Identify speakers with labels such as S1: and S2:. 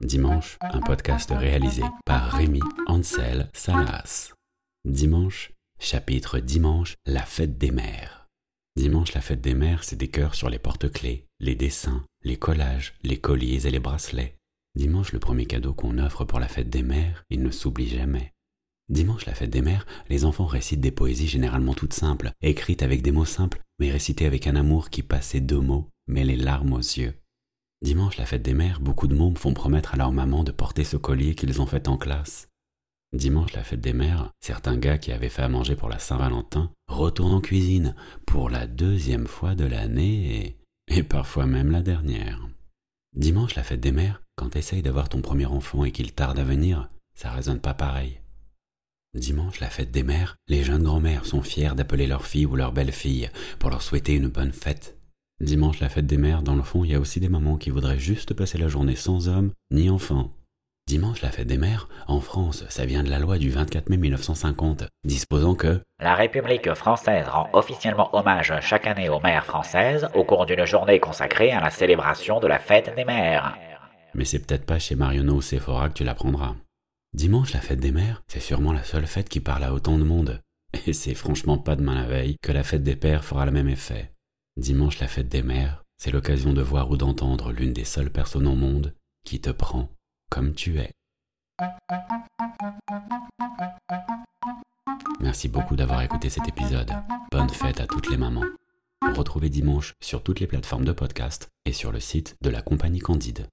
S1: Dimanche, un podcast réalisé par Rémi Ansel Salas. Dimanche, chapitre Dimanche, la fête des mères. Dimanche, la fête des mères, c'est des cœurs sur les porte-clés, les dessins, les collages, les colliers et les bracelets. Dimanche, le premier cadeau qu'on offre pour la fête des mères, il ne s'oublie jamais. Dimanche, la fête des mères, les enfants récitent des poésies généralement toutes simples, écrites avec des mots simples, mais récitées avec un amour qui passe deux mots, mais les larmes aux yeux. Dimanche, la fête des mères, beaucoup de mômes font promettre à leur maman de porter ce collier qu'ils ont fait en classe. Dimanche, la fête des mères, certains gars qui avaient fait à manger pour la Saint-Valentin retournent en cuisine pour la deuxième fois de l'année et, et parfois même la dernière. Dimanche, la fête des mères, quand t'essayes d'avoir ton premier enfant et qu'il tarde à venir, ça résonne pas pareil. Dimanche, la fête des mères, les jeunes grand-mères sont fiers d'appeler leur fille ou leur belle-fille pour leur souhaiter une bonne fête. Dimanche, la fête des mères, dans le fond, il y a aussi des mamans qui voudraient juste passer la journée sans homme ni enfant. Dimanche, la fête des mères, en France, ça vient de la loi du 24 mai 1950, disposant que
S2: La République française rend officiellement hommage chaque année aux mères françaises au cours d'une journée consacrée à la célébration de la fête des mères.
S1: Mais c'est peut-être pas chez Marionneau ou Sephora que tu l'apprendras. Dimanche, la fête des mères, c'est sûrement la seule fête qui parle à autant de monde. Et c'est franchement pas demain la veille que la fête des pères fera le même effet. Dimanche, la fête des mères, c'est l'occasion de voir ou d'entendre l'une des seules personnes au monde qui te prend comme tu es. Merci beaucoup d'avoir écouté cet épisode. Bonne fête à toutes les mamans. Retrouvez dimanche sur toutes les plateformes de podcast et sur le site de la compagnie Candide.